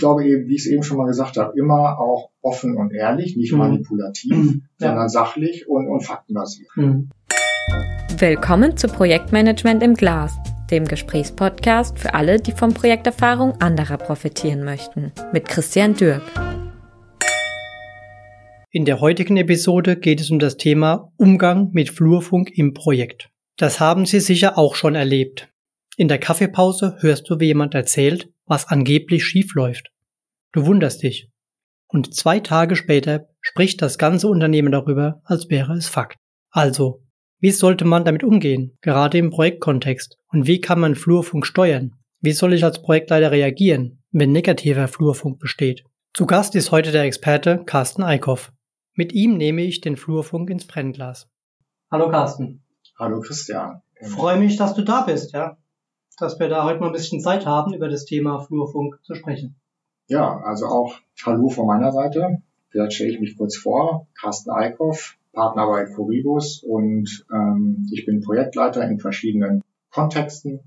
glaube eben, wie ich es eben schon mal gesagt habe, immer auch offen und ehrlich, nicht mhm. manipulativ, mhm. sondern sachlich und, und faktenbasiert. Mhm. Willkommen zu Projektmanagement im Glas, dem Gesprächspodcast für alle, die von Projekterfahrung anderer profitieren möchten, mit Christian Dürk. In der heutigen Episode geht es um das Thema Umgang mit Flurfunk im Projekt. Das haben Sie sicher auch schon erlebt. In der Kaffeepause hörst du, wie jemand erzählt, was angeblich schief läuft. Du wunderst dich. Und zwei Tage später spricht das ganze Unternehmen darüber, als wäre es Fakt. Also, wie sollte man damit umgehen, gerade im Projektkontext? Und wie kann man Flurfunk steuern? Wie soll ich als Projektleiter reagieren, wenn negativer Flurfunk besteht? Zu Gast ist heute der Experte Carsten Eickhoff. Mit ihm nehme ich den Flurfunk ins Brennglas. Hallo Carsten. Hallo Christian. Freue mich, dass du da bist, ja dass wir da heute mal ein bisschen Zeit haben, über das Thema Flurfunk zu sprechen. Ja, also auch Hallo von meiner Seite. Vielleicht stelle ich mich kurz vor. Carsten Eickhoff, Partner bei Coribus und ähm, ich bin Projektleiter in verschiedenen Kontexten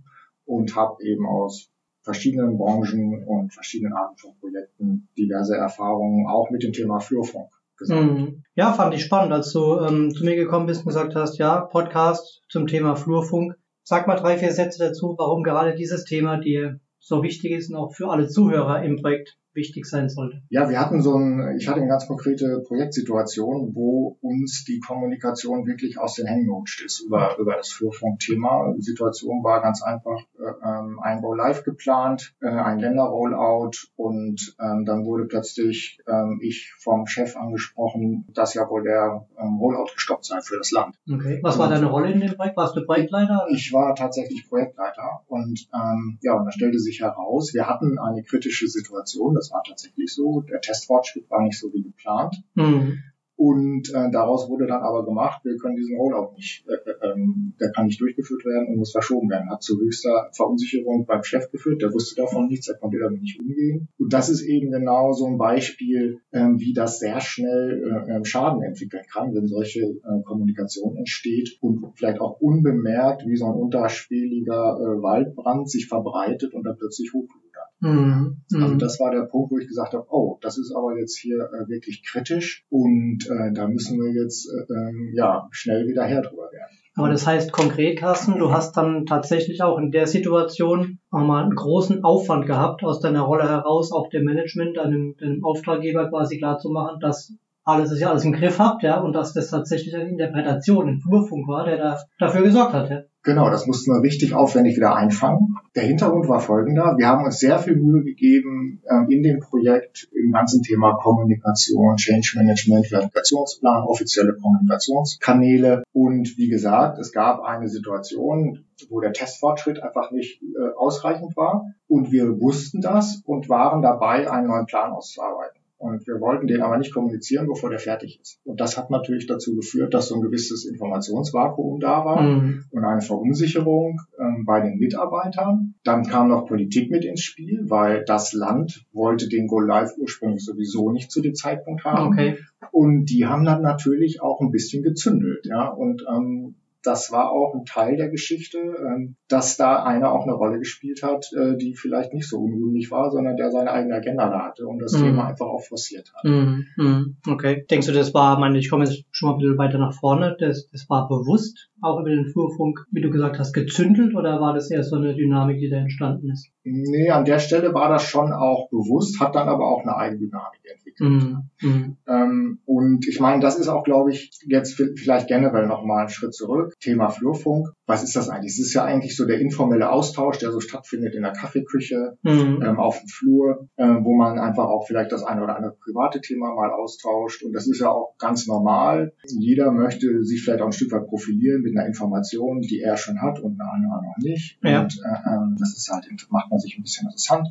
und habe eben aus verschiedenen Branchen und verschiedenen Arten von Projekten diverse Erfahrungen auch mit dem Thema Flurfunk gesammelt. Mhm. Ja, fand ich spannend, als du ähm, zu mir gekommen bist und gesagt hast, ja, Podcast zum Thema Flurfunk. Sag mal drei, vier Sätze dazu, warum gerade dieses Thema dir so wichtig ist und auch für alle Zuhörer im Projekt wichtig sein sollte. Ja, wir hatten so ein, ich hatte eine ganz konkrete Projektsituation, wo uns die Kommunikation wirklich aus den Händen gerutscht ist über, über das Flurfunkthema. Die Situation war ganz einfach äh, ähm, ein Go Live geplant, äh, ein Länder-Rollout und ähm, dann wurde plötzlich ähm, ich vom Chef angesprochen, dass ja wohl der ähm, Rollout gestoppt sei für das Land. Okay. Was war deine Rolle in dem Projekt? Warst du Projektleiter? Ich war tatsächlich Projektleiter und ähm, ja, und da stellte sich heraus, wir hatten eine kritische Situation das war tatsächlich so. Der Testfortschritt war nicht so wie geplant. Mhm. Und äh, daraus wurde dann aber gemacht, wir können diesen Rollout nicht, äh, äh, ähm, der kann nicht durchgeführt werden und muss verschoben werden. Hat zu höchster Verunsicherung beim Chef geführt, der wusste davon nichts, er konnte damit nicht umgehen. Und das ist eben genau so ein Beispiel, ähm, wie das sehr schnell äh, ähm, Schaden entwickeln kann, wenn solche äh, Kommunikation entsteht und vielleicht auch unbemerkt wie so ein unterschwelliger äh, Waldbrand sich verbreitet und dann plötzlich hochkommt. Mhm. Also mhm. das war der Punkt, wo ich gesagt habe, oh, das ist aber jetzt hier äh, wirklich kritisch und äh, da müssen wir jetzt äh, ähm, ja schnell wieder her drüber werden. Aber das heißt konkret, Carsten, du hast dann tatsächlich auch in der Situation auch mal einen großen Aufwand gehabt, aus deiner Rolle heraus auch dem Management, einem, einem Auftraggeber quasi klar zu machen, dass alles ist ja alles im Griff habt, ja, und dass das tatsächlich eine Interpretation in Flurfunk war, der da dafür gesorgt hat, ja. Genau, das mussten wir richtig aufwendig wieder einfangen. Der Hintergrund war folgender. Wir haben uns sehr viel Mühe gegeben äh, in dem Projekt im ganzen Thema Kommunikation, Change Management, Verifikationsplan, offizielle Kommunikationskanäle. Und wie gesagt, es gab eine Situation, wo der Testfortschritt einfach nicht äh, ausreichend war. Und wir wussten das und waren dabei, einen neuen Plan auszuarbeiten. Und wir wollten den aber nicht kommunizieren, bevor der fertig ist. Und das hat natürlich dazu geführt, dass so ein gewisses Informationsvakuum da war mhm. und eine Verunsicherung ähm, bei den Mitarbeitern. Dann kam noch Politik mit ins Spiel, weil das Land wollte den Go Live ursprünglich sowieso nicht zu dem Zeitpunkt haben. Okay. Und die haben dann natürlich auch ein bisschen gezündelt, ja. Und ähm, das war auch ein Teil der Geschichte, ähm, dass da einer auch eine Rolle gespielt hat, äh, die vielleicht nicht so unrühmlich war, sondern der seine eigene Agenda da hatte und das mm. Thema einfach auch forciert hat. Mm, okay. Denkst du, das war, meine, ich komme jetzt schon mal ein bisschen weiter nach vorne, das, das war bewusst auch über den Flurfunk, wie du gesagt hast, gezündelt oder war das eher so eine Dynamik, die da entstanden ist? Nee, an der Stelle war das schon auch bewusst, hat dann aber auch eine Eigendynamik entwickelt. Mm, mm. Ähm, und ich meine, das ist auch, glaube ich, jetzt vielleicht generell nochmal einen Schritt zurück. Thema Flurfunk. Was ist das eigentlich? Es ist ja eigentlich so der informelle Austausch, der so stattfindet in der Kaffeeküche, mm. ähm, auf dem Flur, äh, wo man einfach auch vielleicht das eine oder andere private Thema mal austauscht. Und das ist ja auch ganz normal. Jeder möchte sich vielleicht auch ein Stück weit profilieren mit einer Information, die er schon hat und eine andere noch nicht. Ja. Und äh, ähm, das ist halt, macht man sich ein bisschen interessant.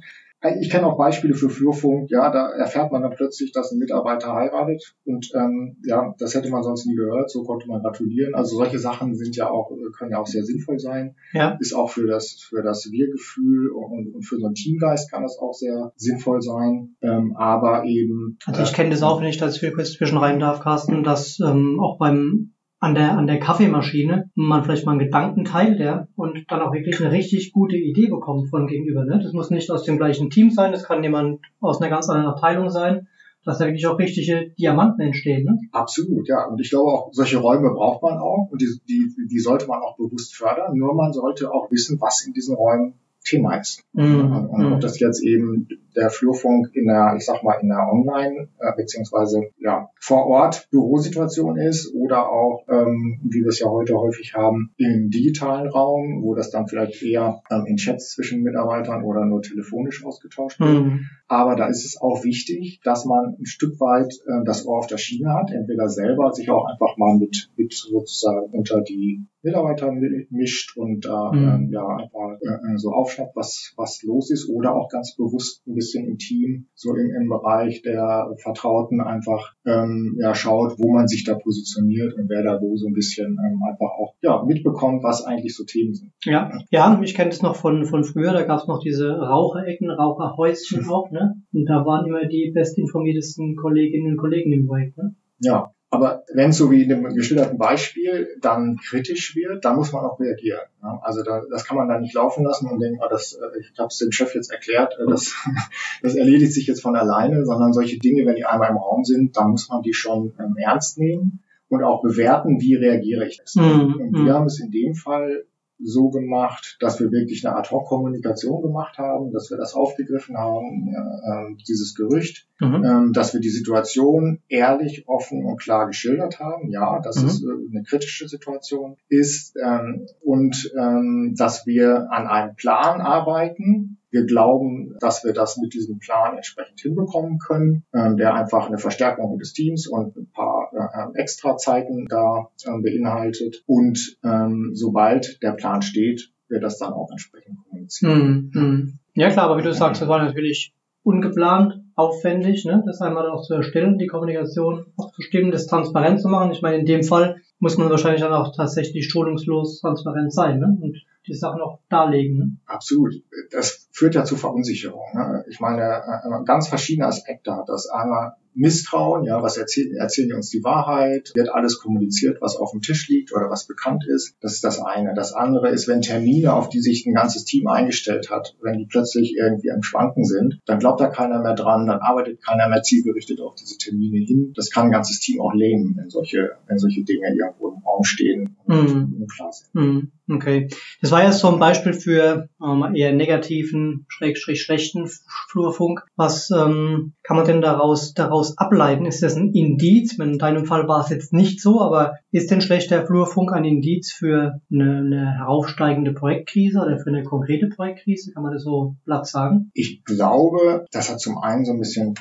Ich kenne auch Beispiele für Flurfunk, ja, da erfährt man dann plötzlich, dass ein Mitarbeiter heiratet und ähm, ja, das hätte man sonst nie gehört, so konnte man gratulieren. Also solche Sachen sind ja auch, können ja auch sehr sinnvoll sein. Ja. Ist auch für das, für das Wir-Gefühl und, und für so einen Teamgeist kann das auch sehr sinnvoll sein. Ähm, aber eben. Also ich kenne das auch, wenn ich da jetzt kurz zwischen rein darf, Carsten, dass ähm, auch beim an der, an der Kaffeemaschine man vielleicht mal einen Gedanken teilt, ja, und dann auch wirklich eine richtig gute Idee bekommt von gegenüber. Ne? Das muss nicht aus dem gleichen Team sein, das kann jemand aus einer ganz anderen Abteilung sein, dass da wirklich auch richtige Diamanten entstehen. Ne? Absolut, ja. Und ich glaube auch, solche Räume braucht man auch und die, die, die sollte man auch bewusst fördern. Nur man sollte auch wissen, was in diesen Räumen Thema ist. Mhm. Und ob mhm. das jetzt eben der Flurfunk in der, ich sag mal, in der Online- äh, beziehungsweise ja, vor Ort Bürosituation ist oder auch, ähm, wie wir es ja heute häufig haben, im digitalen Raum, wo das dann vielleicht eher ähm, in Chats zwischen Mitarbeitern oder nur telefonisch ausgetauscht wird. Mhm. Aber da ist es auch wichtig, dass man ein Stück weit äh, das Ohr auf der Schiene hat, entweder selber sich auch einfach mal mit, mit sozusagen unter die Mitarbeiter mischt und da mhm. äh, ja einfach äh, so aufschnappt, was was los ist oder auch ganz bewusst ein bisschen im Team, so im, im Bereich der Vertrauten einfach ähm, ja, schaut, wo man sich da positioniert und wer da wo so ein bisschen ähm, einfach auch ja, mitbekommt, was eigentlich so Themen sind. Ja, ja, ich kenne es noch von, von früher, da gab es noch diese Raucherecken, Raucherhäuschen auch, ne? Und da waren immer die bestinformiertesten Kolleginnen und Kollegen im Projekt, ne? Ja, aber wenn es so wie in dem geschilderten Beispiel dann kritisch wird, dann muss man auch reagieren. Ja? Also da, das kann man dann nicht laufen lassen und denken, ah, das, äh, ich habe es dem Chef jetzt erklärt, äh, das, das erledigt sich jetzt von alleine, sondern solche Dinge, wenn die einmal im Raum sind, dann muss man die schon ähm, ernst nehmen und auch bewerten, wie reagiere ich das. Mhm. Und wir mhm. haben es in dem Fall so gemacht, dass wir wirklich eine Ad-Hoc-Kommunikation gemacht haben, dass wir das aufgegriffen haben, äh, dieses Gerücht, mhm. ähm, dass wir die Situation ehrlich, offen und klar geschildert haben. Ja, dass mhm. es äh, eine kritische Situation ist ähm, und ähm, dass wir an einem Plan arbeiten, wir glauben, dass wir das mit diesem Plan entsprechend hinbekommen können, ähm, der einfach eine Verstärkung des Teams und ein paar äh, extra Zeiten da äh, beinhaltet. Und ähm, sobald der Plan steht, wird das dann auch entsprechend kommunizieren. Mm, mm. Ja klar, aber wie du sagst, das war natürlich ungeplant, aufwendig, ne? das einmal auch zu erstellen, die Kommunikation auch zu stimmen, das transparent zu machen. Ich meine, in dem Fall muss man wahrscheinlich dann auch tatsächlich schonungslos transparent sein ne? und die Sachen auch darlegen. Ne? Absolut. Das führt ja zu Verunsicherung. Ne? Ich meine, äh, ganz verschiedene Aspekte hat das. Einmal Misstrauen, ja, was erzählen, erzählen die uns die Wahrheit? Wird alles kommuniziert, was auf dem Tisch liegt oder was bekannt ist? Das ist das eine. Das andere ist, wenn Termine, auf die sich ein ganzes Team eingestellt hat, wenn die plötzlich irgendwie am Schwanken sind, dann glaubt da keiner mehr dran, dann arbeitet keiner mehr zielgerichtet auf diese Termine hin. Das kann ein ganzes Team auch lähmen, wenn solche, wenn solche Dinge irgendwo im Raum stehen und mm. unklar sind. Mm. Okay. Das war jetzt so ein Beispiel für ähm, eher negativen, schrägstrich schlechten Flurfunk. Was ähm, kann man denn daraus, daraus ableiten? Ist das ein Indiz? In deinem Fall war es jetzt nicht so, aber ist denn schlechter Flurfunk ein Indiz für eine, eine heraufsteigende Projektkrise oder für eine konkrete Projektkrise? Kann man das so platt sagen? Ich glaube, das hat zum einen so ein bisschen,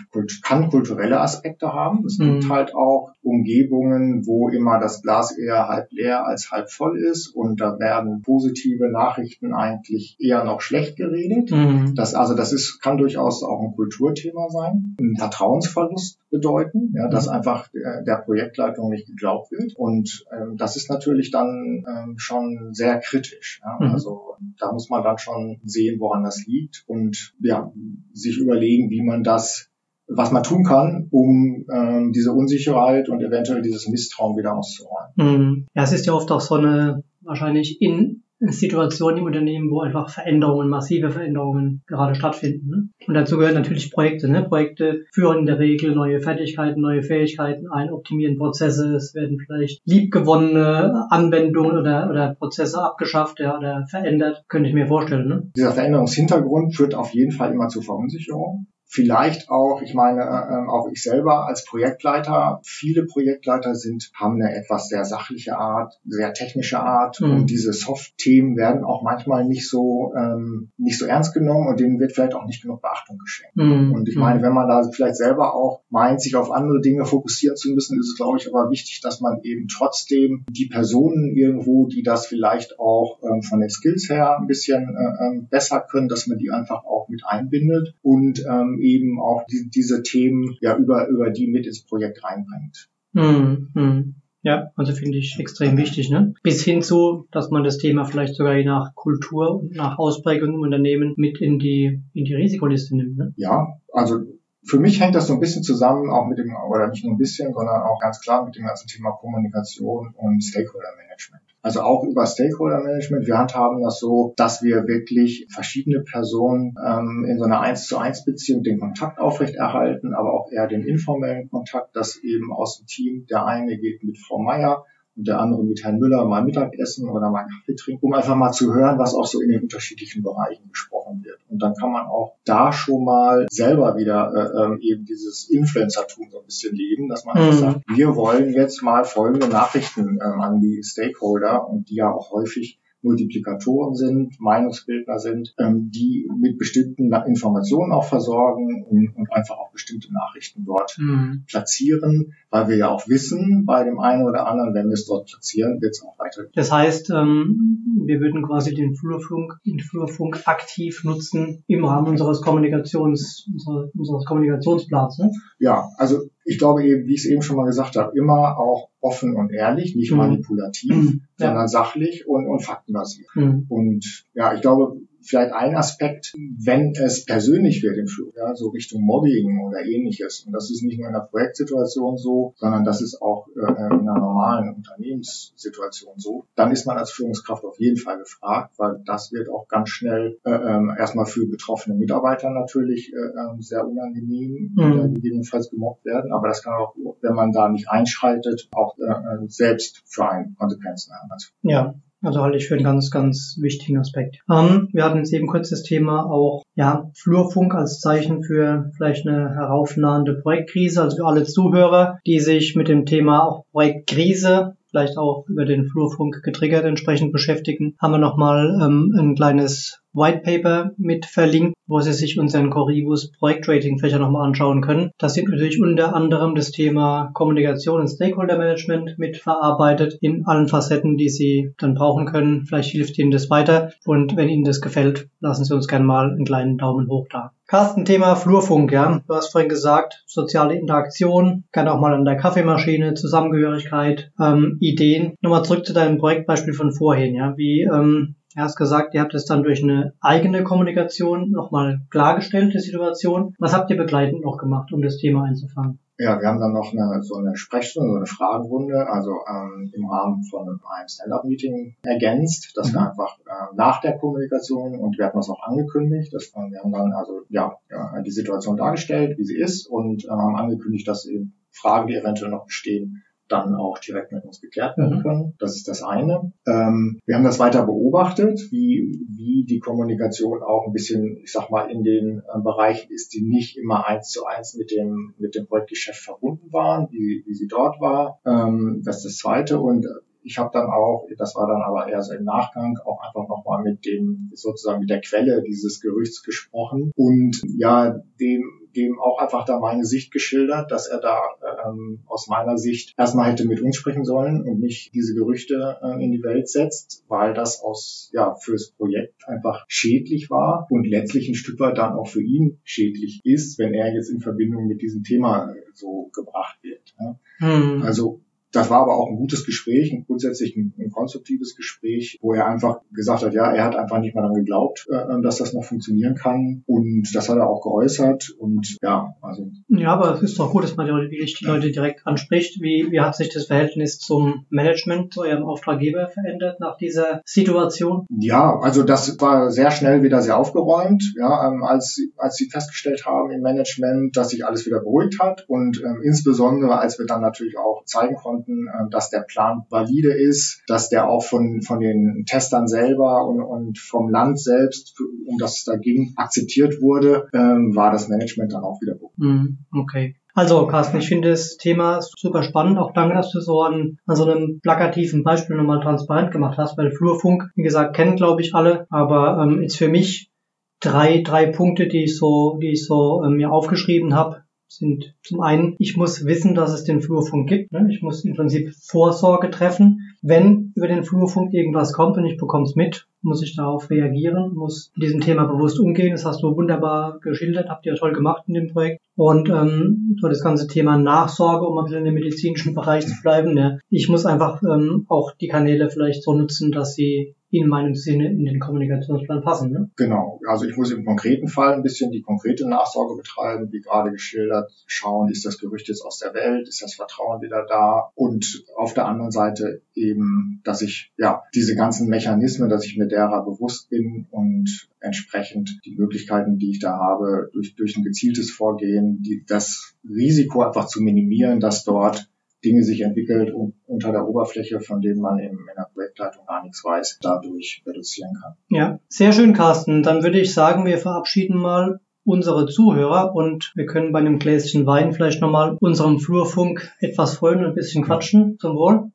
kann kulturelle Aspekte haben. Es gibt mhm. halt auch Umgebungen, wo immer das Glas eher halb leer als halb voll ist und da werden positive Nachrichten eigentlich eher noch schlecht geredet. Mhm. Das, also das ist, kann durchaus auch ein Kulturthema sein, ein Vertrauensverlust bedeuten, ja, dass mhm. einfach der, der, Projektleitung nicht geglaubt wird und ähm, das ist natürlich dann ähm, schon sehr kritisch. Ja. Mhm. Also da muss man dann schon sehen, woran das liegt und ja, sich überlegen, wie man das was man tun kann, um ähm, diese Unsicherheit und eventuell dieses Misstrauen wieder auszuräumen. Mhm. Ja, es ist ja oft auch so eine wahrscheinlich in Situation im Unternehmen, wo einfach Veränderungen, massive Veränderungen gerade stattfinden. Ne? Und dazu gehören natürlich Projekte. Ne? Projekte führen in der Regel neue Fertigkeiten, neue Fähigkeiten ein, optimieren Prozesse. Es werden vielleicht liebgewonnene Anwendungen oder, oder Prozesse abgeschafft ja, oder verändert. Könnte ich mir vorstellen. Ne? Dieser Veränderungshintergrund führt auf jeden Fall immer zu Verunsicherung vielleicht auch, ich meine, äh, ähm, auch ich selber als Projektleiter, viele Projektleiter sind, haben eine etwas sehr sachliche Art, sehr technische Art mhm. und diese Soft-Themen werden auch manchmal nicht so, ähm, nicht so ernst genommen und denen wird vielleicht auch nicht genug Beachtung geschenkt. Mhm. Und ich meine, mhm. wenn man da vielleicht selber auch meint, sich auf andere Dinge fokussieren zu müssen, ist es, glaube ich, aber wichtig, dass man eben trotzdem die Personen irgendwo, die das vielleicht auch ähm, von den Skills her ein bisschen äh, ähm, besser können, dass man die einfach auch mit einbindet und ähm, eben auch die, diese Themen ja über, über die mit ins Projekt reinbringt. Hm, hm. Ja, also finde ich extrem wichtig, ne? Bis hin zu, dass man das Thema vielleicht sogar je nach Kultur und nach Ausprägung im Unternehmen mit in die, in die Risikoliste nimmt, ne? Ja, also für mich hängt das so ein bisschen zusammen, auch mit dem, oder nicht nur ein bisschen, sondern auch ganz klar mit dem ganzen Thema Kommunikation und Stakeholder Management. Also auch über Stakeholder Management. Wir handhaben das so, dass wir wirklich verschiedene Personen ähm, in so einer 1 zu 1 Beziehung den Kontakt aufrechterhalten, aber auch eher den informellen Kontakt, dass eben aus dem Team der eine geht mit Frau Meier und der andere mit Herrn Müller mal Mittagessen oder mal Kaffee trinken, um einfach mal zu hören, was auch so in den unterschiedlichen Bereichen gesprochen wird. Und dann kann man auch da schon mal selber wieder äh, ähm, eben dieses Influencer-Tum so ein bisschen leben, dass man mhm. sagt, wir wollen jetzt mal folgende Nachrichten ähm, an die Stakeholder und die ja auch häufig Multiplikatoren sind, Meinungsbildner sind, ähm, die mit bestimmten Informationen auch versorgen und, und einfach auch bestimmte Nachrichten dort mhm. platzieren, weil wir ja auch wissen, bei dem einen oder anderen, wenn wir es dort platzieren, wird es auch weiter. Das heißt, ähm, wir würden quasi den Flurfunk, den Flurfunk aktiv nutzen im Rahmen unseres Kommunikations, unseres Kommunikationsplans. Ne? Ja, also ich glaube eben, wie ich es eben schon mal gesagt habe, immer auch offen und ehrlich, nicht mhm. manipulativ, mhm. sondern sachlich und, und faktenbasiert. Mhm. Und ja, ich glaube, vielleicht ein Aspekt, wenn es persönlich wird im Flug, ja, so Richtung Mobbing oder ähnliches. Und das ist nicht nur in der Projektsituation so, sondern das ist auch äh, in einer normalen Unternehmenssituation so. Dann ist man als Führungskraft auf jeden Fall gefragt, weil das wird auch ganz schnell äh, äh, erstmal für betroffene Mitarbeiter natürlich äh, ähm, sehr unangenehm, mhm. gegebenenfalls gemobbt werden. Aber das kann auch, wenn man da nicht einschreitet, auch äh, äh selbst für einen Konsequenzen haben. Ja, also halte ich für einen ganz, ganz wichtigen Aspekt. Ähm, wir hatten jetzt eben kurz das Thema auch, ja, Flurfunk als Zeichen für vielleicht eine heraufnahende Projektkrise. Also für alle Zuhörer, die sich mit dem Thema auch Projektkrise vielleicht auch über den Flurfunk getriggert entsprechend beschäftigen, haben wir nochmal ähm, ein kleines White Paper mit verlinkt, wo Sie sich unseren Corribus Projektrating-Fächer nochmal anschauen können. Das sind natürlich unter anderem das Thema Kommunikation und Stakeholder Management mit verarbeitet in allen Facetten, die Sie dann brauchen können. Vielleicht hilft Ihnen das weiter. Und wenn Ihnen das gefällt, lassen Sie uns gerne mal einen kleinen Daumen hoch da. Carsten, Thema Flurfunk, ja. Du hast vorhin gesagt, soziale Interaktion, kann auch mal an der Kaffeemaschine, Zusammengehörigkeit, ähm, Ideen. Nochmal zurück zu deinem Projektbeispiel von vorhin, ja. Wie ähm, er hat gesagt, ihr habt es dann durch eine eigene Kommunikation nochmal klargestellt, die Situation. Was habt ihr begleitend noch gemacht, um das Thema einzufangen? Ja, wir haben dann noch eine, so eine Sprechstunde, so eine Fragenrunde, also ähm, im Rahmen von einem Stand-up-Meeting ergänzt, dass mhm. wir einfach äh, nach der Kommunikation und wir hatten das auch angekündigt, dass wir haben dann also ja, ja die Situation dargestellt, wie sie ist und äh, haben angekündigt, dass eben Fragen, die eventuell noch bestehen, dann auch direkt mit uns geklärt werden mhm. können. Das ist das eine. Ähm, wir haben das weiter beobachtet, wie, wie die Kommunikation auch ein bisschen, ich sag mal, in den äh, Bereichen ist, die nicht immer eins zu eins mit dem, mit dem Projektgeschäft verbunden waren, wie, wie sie dort war. Ähm, das ist das zweite. Und ich habe dann auch, das war dann aber eher so im Nachgang, auch einfach nochmal mit dem, sozusagen mit der Quelle dieses Gerüchts gesprochen und ja, dem dem auch einfach da meine Sicht geschildert, dass er da ähm, aus meiner Sicht erstmal hätte mit uns sprechen sollen und nicht diese Gerüchte äh, in die Welt setzt, weil das aus ja fürs Projekt einfach schädlich war und letztlich ein Stück weit dann auch für ihn schädlich ist, wenn er jetzt in Verbindung mit diesem Thema so gebracht wird. Ja. Hm. Also das war aber auch ein gutes Gespräch, ein grundsätzlich ein, ein, konstruktives Gespräch, wo er einfach gesagt hat, ja, er hat einfach nicht mehr daran geglaubt, äh, dass das noch funktionieren kann. Und das hat er auch geäußert. Und ja, also. Ja, aber es ist doch gut, dass man die, die Leute direkt anspricht. Wie, wie hat sich das Verhältnis zum Management, zu Ihrem Auftraggeber verändert nach dieser Situation? Ja, also das war sehr schnell wieder sehr aufgeräumt, ja, ähm, als, als sie festgestellt haben im Management, dass sich alles wieder beruhigt hat. Und ähm, insbesondere, als wir dann natürlich auch zeigen konnten, konnten, äh, dass der Plan valide ist, dass der auch von, von den Testern selber und, und vom Land selbst, um das es da ging, akzeptiert wurde, ähm, war das Management dann auch wieder gut. Mhm, okay. Also, Carsten, ich finde das Thema super spannend. Auch danke, dass du so an, an so einem plakativen Beispiel nochmal transparent gemacht hast, weil Flurfunk, wie gesagt, kennen, glaube ich, alle. Aber ähm, jetzt für mich drei, drei Punkte, die ich so, die ich so ähm, mir aufgeschrieben habe, sind zum einen, ich muss wissen, dass es den Flurfunk gibt. Ne? Ich muss im Prinzip Vorsorge treffen. Wenn über den Flurfunk irgendwas kommt und ich bekomme es mit, muss ich darauf reagieren, muss mit diesem Thema bewusst umgehen. Das hast du wunderbar geschildert, habt ihr toll gemacht in dem Projekt. Und ähm, so das ganze Thema Nachsorge, um ein bisschen in dem medizinischen Bereich zu bleiben. Ja. Ich muss einfach ähm, auch die Kanäle vielleicht so nutzen, dass sie in meinem Sinne in den Kommunikationsplan passen. Ne? Genau. Also ich muss im konkreten Fall ein bisschen die konkrete Nachsorge betreiben, wie gerade geschildert, schauen, ist das Gerücht jetzt aus der Welt, ist das Vertrauen wieder da und auf der anderen Seite eben, dass ich ja diese ganzen Mechanismen, dass ich mir derer bewusst bin und entsprechend die Möglichkeiten, die ich da habe, durch, durch ein gezieltes Vorgehen, die, das Risiko einfach zu minimieren, dass dort Dinge sich entwickelt und unter der Oberfläche, von denen man eben in der Projektleitung gar nichts weiß, dadurch reduzieren kann. Ja, sehr schön, Carsten. Dann würde ich sagen, wir verabschieden mal unsere Zuhörer und wir können bei einem Gläschen Wein vielleicht nochmal unserem Flurfunk etwas folgen und ein bisschen quatschen zum Wohl.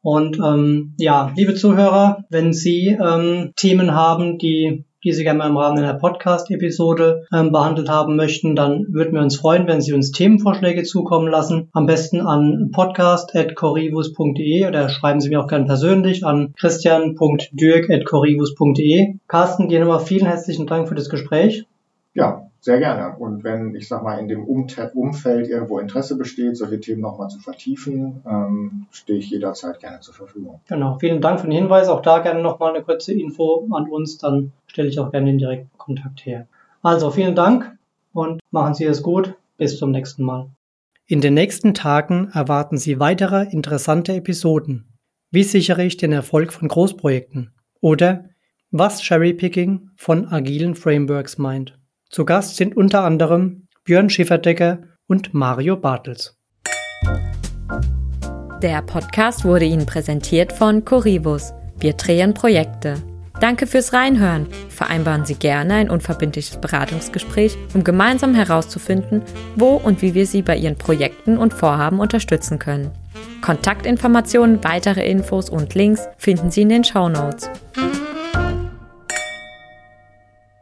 Und ähm, ja, liebe Zuhörer, wenn Sie ähm, Themen haben, die die Sie gerne mal im Rahmen einer Podcast-Episode ähm, behandelt haben möchten, dann würden wir uns freuen, wenn Sie uns Themenvorschläge zukommen lassen. Am besten an podcast.corrivus.de oder schreiben Sie mir auch gerne persönlich an christian.dürk.corrivus.de. Carsten, dir nochmal vielen herzlichen Dank für das Gespräch. Ja, sehr gerne. Und wenn, ich sag mal, in dem Umfeld irgendwo Interesse besteht, solche Themen nochmal zu vertiefen, ähm, stehe ich jederzeit gerne zur Verfügung. Genau. Vielen Dank für den Hinweis. Auch da gerne nochmal eine kurze Info an uns. Dann stelle ich auch gerne den direkten Kontakt her. Also vielen Dank und machen Sie es gut. Bis zum nächsten Mal. In den nächsten Tagen erwarten Sie weitere interessante Episoden. Wie sichere ich den Erfolg von Großprojekten? Oder was Cherrypicking von agilen Frameworks meint. Zu Gast sind unter anderem Björn Schifferdecker und Mario Bartels. Der Podcast wurde Ihnen präsentiert von Corivus. Wir drehen Projekte. Danke fürs Reinhören. Vereinbaren Sie gerne ein unverbindliches Beratungsgespräch, um gemeinsam herauszufinden, wo und wie wir Sie bei Ihren Projekten und Vorhaben unterstützen können. Kontaktinformationen, weitere Infos und Links finden Sie in den Show Notes.